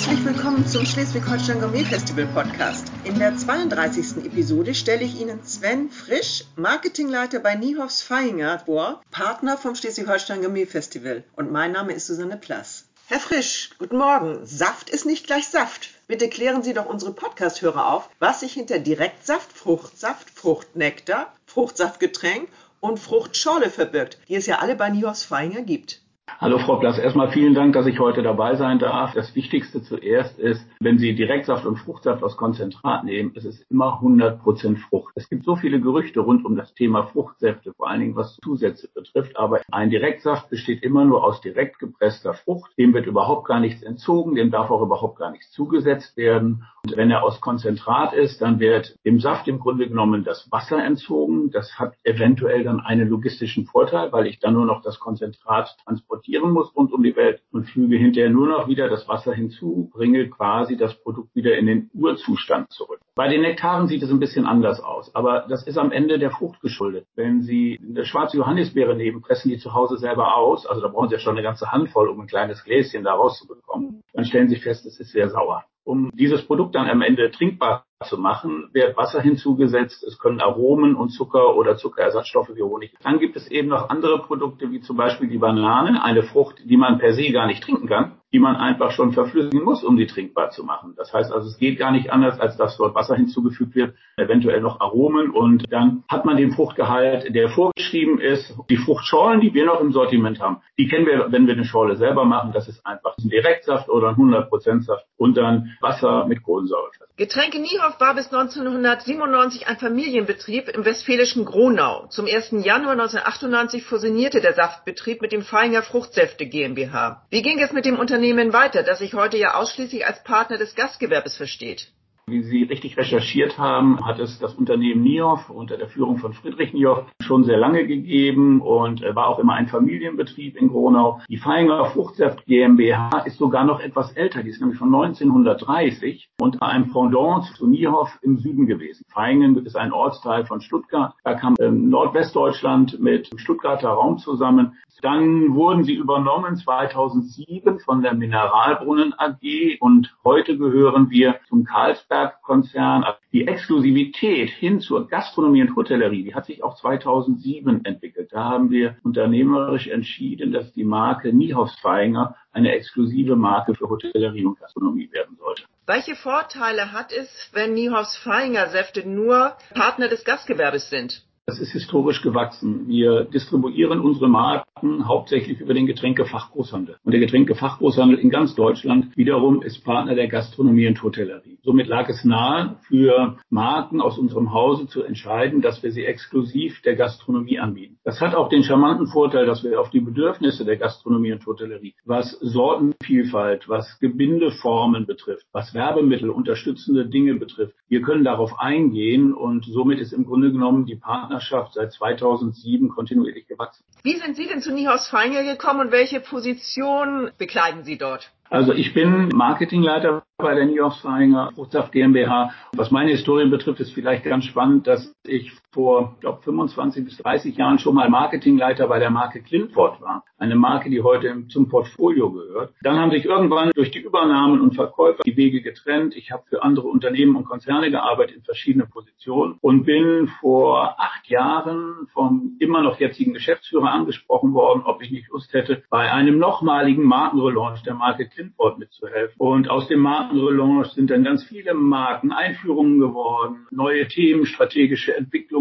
Herzlich willkommen zum Schleswig-Holstein Gourmet Festival Podcast. In der 32. Episode stelle ich Ihnen Sven Frisch, Marketingleiter bei Niehofs Feinger vor, Partner vom Schleswig-Holstein Gourmet Festival. Und mein Name ist Susanne Plass. Herr Frisch, guten Morgen. Saft ist nicht gleich Saft. Bitte klären Sie doch unsere Podcast-Hörer auf, was sich hinter Direktsaft, Fruchtsaft, Fruchtnektar, Fruchtsaftgetränk und Fruchtschorle verbirgt, die es ja alle bei Niehofs Feinger gibt. Hallo Frau Plass, erstmal vielen Dank, dass ich heute dabei sein darf. Das Wichtigste zuerst ist, wenn Sie Direktsaft und Fruchtsaft aus Konzentrat nehmen, es ist immer 100% Frucht. Es gibt so viele Gerüchte rund um das Thema Fruchtsäfte, vor allen Dingen was Zusätze betrifft, aber ein Direktsaft besteht immer nur aus direkt gepresster Frucht. Dem wird überhaupt gar nichts entzogen, dem darf auch überhaupt gar nichts zugesetzt werden. Und wenn er aus Konzentrat ist, dann wird dem Saft im Grunde genommen das Wasser entzogen. Das hat eventuell dann einen logistischen Vorteil, weil ich dann nur noch das Konzentrat transportiere transportieren muss rund um die Welt und füge hinterher nur noch wieder das Wasser hinzu, bringe quasi das Produkt wieder in den Urzustand zurück. Bei den Nektaren sieht es ein bisschen anders aus, aber das ist am Ende der Frucht geschuldet. Wenn Sie eine schwarze Johannisbeere nehmen, pressen die zu Hause selber aus, also da brauchen Sie ja schon eine ganze Handvoll, um ein kleines Gläschen da rauszubekommen, dann stellen Sie fest, es ist sehr sauer. Um dieses Produkt dann am Ende trinkbar zu machen, wird Wasser hinzugesetzt. Es können Aromen und Zucker oder Zuckerersatzstoffe wie Honig. Dann gibt es eben noch andere Produkte, wie zum Beispiel die Banane, eine Frucht, die man per se gar nicht trinken kann die man einfach schon verflüssigen muss, um sie trinkbar zu machen. Das heißt also, es geht gar nicht anders, als dass dort Wasser hinzugefügt wird, eventuell noch Aromen und dann hat man den Fruchtgehalt, der vorgeschrieben ist. Die Fruchtschorlen, die wir noch im Sortiment haben, die kennen wir, wenn wir eine Schorle selber machen. Das ist einfach ein Direktsaft oder ein 100% Saft und dann Wasser mit Kohlensäure. Getränke Niehoff war bis 1997 ein Familienbetrieb im westfälischen Gronau. Zum 1. Januar 1998 fusionierte der Saftbetrieb mit dem Feinger Fruchtsäfte GmbH. Wie ging es mit dem Unternehmen Unternehmen weiter, das sich heute ja ausschließlich als Partner des Gastgewerbes versteht? Wie Sie richtig recherchiert haben, hat es das Unternehmen NIOF unter der Führung von Friedrich NIOF schon sehr lange gegeben und war auch immer ein Familienbetrieb in Gronau. Die Feinger Fruchtsaft GmbH ist sogar noch etwas älter. Die ist nämlich von 1930 und ein Pendant zu NIOF im Süden gewesen. Feingen ist ein Ortsteil von Stuttgart. Da kam ähm, Nordwestdeutschland mit Stuttgarter Raum zusammen. Dann wurden sie übernommen 2007 von der Mineralbrunnen AG und heute gehören wir zum Carlsberg-Konzern. Die Exklusivität hin zur Gastronomie und Hotellerie, die hat sich auch 2007 entwickelt. Da haben wir unternehmerisch entschieden, dass die Marke Niehaus Feinger eine exklusive Marke für Hotellerie und Gastronomie werden sollte. Welche Vorteile hat es, wenn Niehaus Feinger Säfte nur Partner des Gastgewerbes sind? Das ist historisch gewachsen. Wir distribuieren unsere Marken hauptsächlich über den Getränkefachgroßhandel. Und der Getränkefachgroßhandel in ganz Deutschland wiederum ist Partner der Gastronomie und Hotellerie. Somit lag es nahe, für Marken aus unserem Hause zu entscheiden, dass wir sie exklusiv der Gastronomie anbieten. Das hat auch den charmanten Vorteil, dass wir auf die Bedürfnisse der Gastronomie und Hotellerie, was Sortenvielfalt, was Gebindeformen betrifft, was Werbemittel, unterstützende Dinge betrifft, wir können darauf eingehen und somit ist im Grunde genommen die Partner Partnerschaft seit 2007 kontinuierlich gewachsen. Wie sind Sie denn zu Niehaus Feinger gekommen und welche Position bekleiden Sie dort? Also ich bin Marketingleiter bei der New Feinger Fruchtsaft GmbH. Was meine Historien betrifft, ist vielleicht ganz spannend, dass ich vor, glaube 25 bis 30 Jahren schon mal Marketingleiter bei der Marke Clintford war. Eine Marke, die heute zum Portfolio gehört. Dann haben sich irgendwann durch die Übernahmen und Verkäufe die Wege getrennt. Ich habe für andere Unternehmen und Konzerne gearbeitet in verschiedenen Positionen und bin vor acht Jahren vom immer noch jetzigen Geschäftsführer angesprochen worden, ob ich nicht Lust hätte, bei einem nochmaligen Markenrelaunch der Marke Clintford mitzuhelfen. Und aus dem Markenrelaunch sind dann ganz viele Markeneinführungen geworden, neue Themen, strategische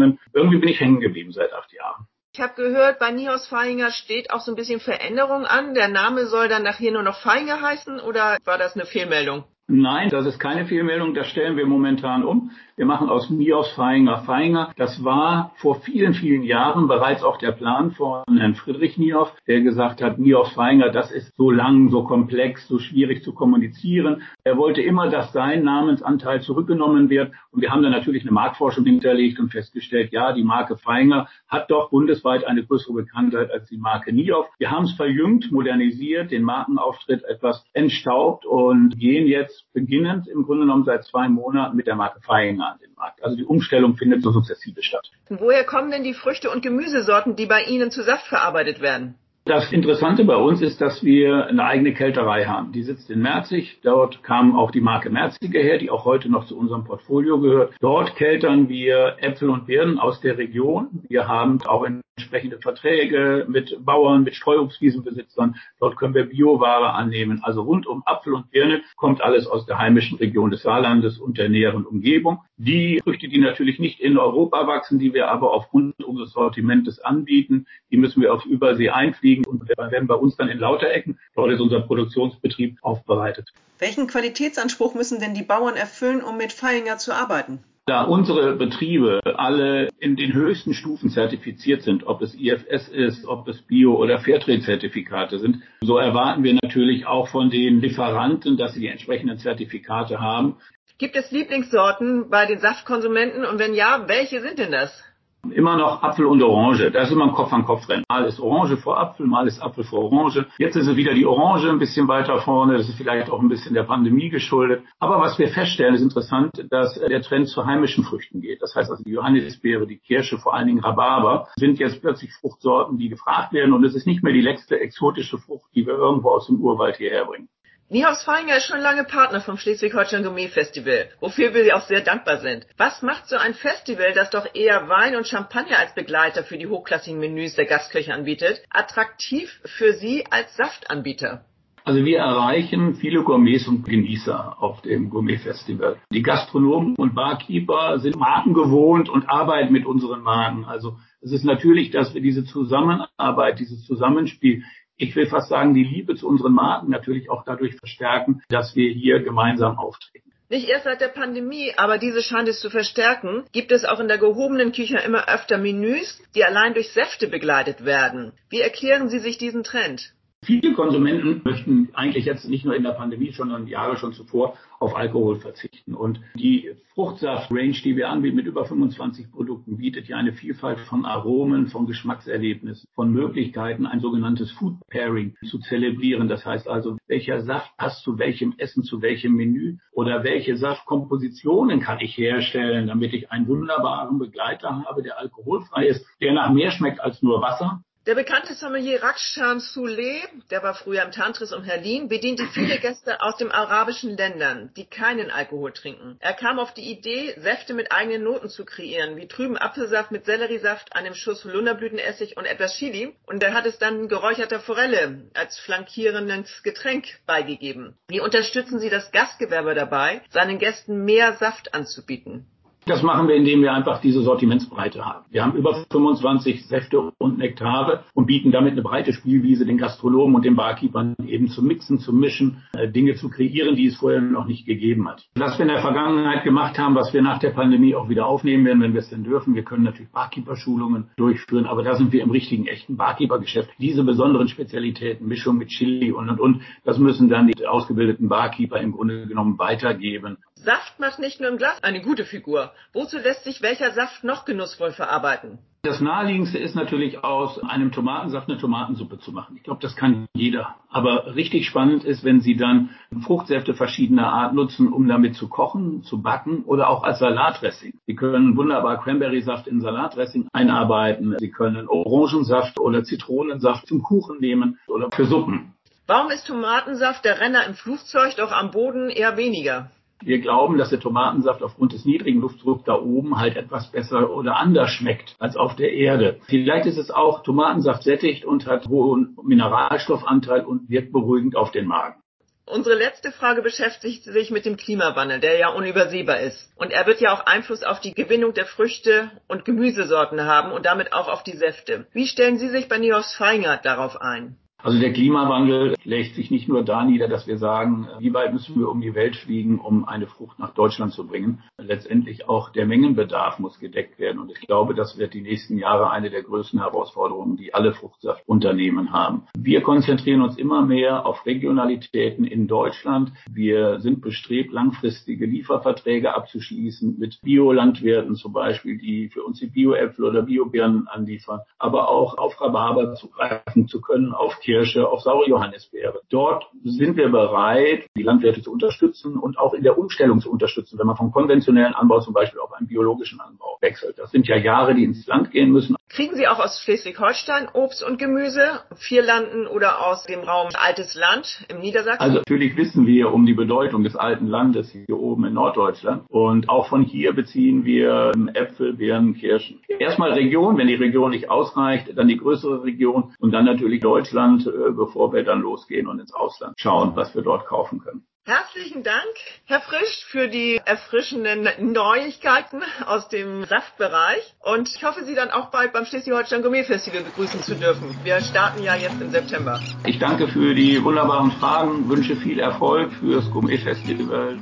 Entwicklungen. Irgendwie bin ich hängen geblieben seit acht Jahren. Ich habe gehört, bei Nihaus Feinger steht auch so ein bisschen Veränderung an. Der Name soll dann nachher nur noch Feinger heißen oder war das eine Fehlmeldung? Nein, das ist keine Fehlmeldung. Das stellen wir momentan um. Wir machen aus Mios Feinger Feinger. Das war vor vielen, vielen Jahren bereits auch der Plan von Herrn Friedrich Niehoff, der gesagt hat, Mios Feinger, das ist so lang, so komplex, so schwierig zu kommunizieren. Er wollte immer, dass sein Namensanteil zurückgenommen wird. Und wir haben dann natürlich eine Marktforschung hinterlegt und festgestellt, ja, die Marke Feinger hat doch bundesweit eine größere Bekanntheit als die Marke Niehoff. Wir haben es verjüngt, modernisiert, den Markenauftritt etwas entstaubt und gehen jetzt beginnend im Grunde genommen seit zwei Monaten mit der Marke Feinger an den Markt. Also die Umstellung findet so sukzessive statt. Woher kommen denn die Früchte und Gemüsesorten, die bei Ihnen zu Saft verarbeitet werden? Das Interessante bei uns ist, dass wir eine eigene Kälterei haben. Die sitzt in Merzig. Dort kam auch die Marke Merziger her, die auch heute noch zu unserem Portfolio gehört. Dort keltern wir Äpfel und Birnen aus der Region. Wir haben auch entsprechende Verträge mit Bauern, mit Streuobstwiesenbesitzern. Dort können wir Bioware annehmen. Also rund um Apfel und Birne kommt alles aus der heimischen Region des Saarlandes und der näheren Umgebung. Die Früchte, die natürlich nicht in Europa wachsen, die wir aber aufgrund unseres Sortimentes anbieten, die müssen wir auf Übersee einfliegen und werden bei uns dann in Lauterecken, dort ist unser Produktionsbetrieb aufbereitet. Welchen Qualitätsanspruch müssen denn die Bauern erfüllen, um mit Feinger zu arbeiten? Da unsere Betriebe alle in den höchsten Stufen zertifiziert sind, ob es IFS ist, ob es Bio- oder Fairtrade-Zertifikate sind, so erwarten wir natürlich auch von den Lieferanten, dass sie die entsprechenden Zertifikate haben. Gibt es Lieblingssorten bei den Saftkonsumenten und wenn ja, welche sind denn das? Immer noch Apfel und Orange. Da ist immer ein Kopf an Kopf rennen. Mal ist Orange vor Apfel, mal ist Apfel vor Orange. Jetzt ist es wieder die Orange ein bisschen weiter vorne. Das ist vielleicht auch ein bisschen der Pandemie geschuldet. Aber was wir feststellen, ist interessant, dass der Trend zu heimischen Früchten geht. Das heißt also die Johannisbeere, die Kirsche, vor allen Dingen Rhabarber sind jetzt plötzlich Fruchtsorten, die gefragt werden. Und es ist nicht mehr die letzte exotische Frucht, die wir irgendwo aus dem Urwald hierher bringen. Niehaus Feinger ist schon lange Partner vom Schleswig-Holstein Gourmet Festival, wofür wir auch sehr dankbar sind. Was macht so ein Festival, das doch eher Wein und Champagner als Begleiter für die hochklassigen Menüs der Gastköche anbietet, attraktiv für Sie als Saftanbieter? Also wir erreichen viele Gourmets und Genießer auf dem Gourmet-Festival. Die Gastronomen und Barkeeper sind Marken gewohnt und arbeiten mit unseren Marken. Also es ist natürlich, dass wir diese Zusammenarbeit, dieses Zusammenspiel ich will fast sagen, die Liebe zu unseren Marken natürlich auch dadurch verstärken, dass wir hier gemeinsam auftreten. Nicht erst seit der Pandemie, aber diese scheint es zu verstärken, gibt es auch in der gehobenen Küche immer öfter Menüs, die allein durch Säfte begleitet werden. Wie erklären Sie sich diesen Trend? Viele Konsumenten möchten eigentlich jetzt nicht nur in der Pandemie, sondern Jahre schon zuvor auf Alkohol verzichten. Und die Fruchtsaft-Range, die wir anbieten mit über 25 Produkten, bietet ja eine Vielfalt von Aromen, von Geschmackserlebnissen, von Möglichkeiten, ein sogenanntes Food Pairing zu zelebrieren. Das heißt also, welcher Saft passt zu welchem Essen, zu welchem Menü oder welche Saftkompositionen kann ich herstellen, damit ich einen wunderbaren Begleiter habe, der alkoholfrei ist, der nach mehr schmeckt als nur Wasser der bekannte Sommelier Rakshan Souleh, der war früher im Tantris um Herlin, bediente viele Gäste aus den arabischen Ländern, die keinen Alkohol trinken. Er kam auf die Idee, Säfte mit eigenen Noten zu kreieren, wie trüben Apfelsaft mit Selleriesaft, einem Schuss Holunderblütenessig und etwas Chili. Und er hat es dann geräucherter Forelle als flankierendes Getränk beigegeben. Wie unterstützen Sie das Gastgewerbe dabei, seinen Gästen mehr Saft anzubieten? Das machen wir, indem wir einfach diese Sortimentsbreite haben. Wir haben über 25 Säfte und Nektare und bieten damit eine breite Spielwiese den Gastronomen und den Barkeepern eben zu mixen, zu mischen, äh, Dinge zu kreieren, die es vorher noch nicht gegeben hat. Was wir in der Vergangenheit gemacht haben, was wir nach der Pandemie auch wieder aufnehmen werden, wenn wir es denn dürfen. Wir können natürlich Barkeeper-Schulungen durchführen, aber da sind wir im richtigen, echten Barkeeper-Geschäft. Diese besonderen Spezialitäten, Mischung mit Chili und, und, und, das müssen dann die ausgebildeten Barkeeper im Grunde genommen weitergeben. Saft macht nicht nur im Glas eine gute Figur. Wozu lässt sich welcher Saft noch genussvoll verarbeiten? Das naheliegendste ist natürlich aus einem Tomatensaft eine Tomatensuppe zu machen. Ich glaube, das kann jeder. Aber richtig spannend ist, wenn Sie dann Fruchtsäfte verschiedener Art nutzen, um damit zu kochen, zu backen oder auch als Salatdressing. Sie können wunderbar Cranberry-Saft in Salatdressing einarbeiten. Sie können Orangensaft oder Zitronensaft zum Kuchen nehmen oder für Suppen. Warum ist Tomatensaft der Renner im Flugzeug, doch am Boden eher weniger? Wir glauben, dass der Tomatensaft aufgrund des niedrigen Luftdrucks da oben halt etwas besser oder anders schmeckt als auf der Erde. Vielleicht ist es auch Tomatensaft sättigt und hat hohen Mineralstoffanteil und wirkt beruhigend auf den Magen. Unsere letzte Frage beschäftigt sich mit dem Klimawandel, der ja unübersehbar ist. Und er wird ja auch Einfluss auf die Gewinnung der Früchte und Gemüsesorten haben und damit auch auf die Säfte. Wie stellen Sie sich bei Nios Feingert darauf ein? Also der Klimawandel lässt sich nicht nur da nieder, dass wir sagen, wie weit müssen wir um die Welt fliegen, um eine Frucht nach Deutschland zu bringen. Letztendlich auch der Mengenbedarf muss gedeckt werden. Und ich glaube, das wird die nächsten Jahre eine der größten Herausforderungen, die alle Fruchtsaftunternehmen haben. Wir konzentrieren uns immer mehr auf Regionalitäten in Deutschland. Wir sind bestrebt, langfristige Lieferverträge abzuschließen mit Biolandwirten zum Beispiel, die für uns die Bioäpfel oder Biobeeren anliefern, aber auch auf Rhabarber zugreifen zu können, auf Kirsche, auch saure Johannisbeere. Dort sind wir bereit, die Landwirte zu unterstützen und auch in der Umstellung zu unterstützen, wenn man vom konventionellen Anbau zum Beispiel auf einen biologischen Anbau wechselt. Das sind ja Jahre, die ins Land gehen müssen. Kriegen Sie auch aus Schleswig-Holstein Obst und Gemüse, Vierlanden oder aus dem Raum Altes Land im Niedersachsen? Also natürlich wissen wir um die Bedeutung des alten Landes hier oben in Norddeutschland und auch von hier beziehen wir Äpfel, Birnen, Kirschen. Erstmal Region, wenn die Region nicht ausreicht, dann die größere Region und dann natürlich Deutschland, äh, bevor wir dann losgehen und ins Ausland schauen, was wir dort kaufen können. Herzlichen Dank, Herr Frisch, für die erfrischenden Neuigkeiten aus dem Saftbereich. Und ich hoffe, Sie dann auch bald beim Schleswig-Holstein Gourmet Festival begrüßen zu dürfen. Wir starten ja jetzt im September. Ich danke für die wunderbaren Fragen, wünsche viel Erfolg fürs Gourmet Festival.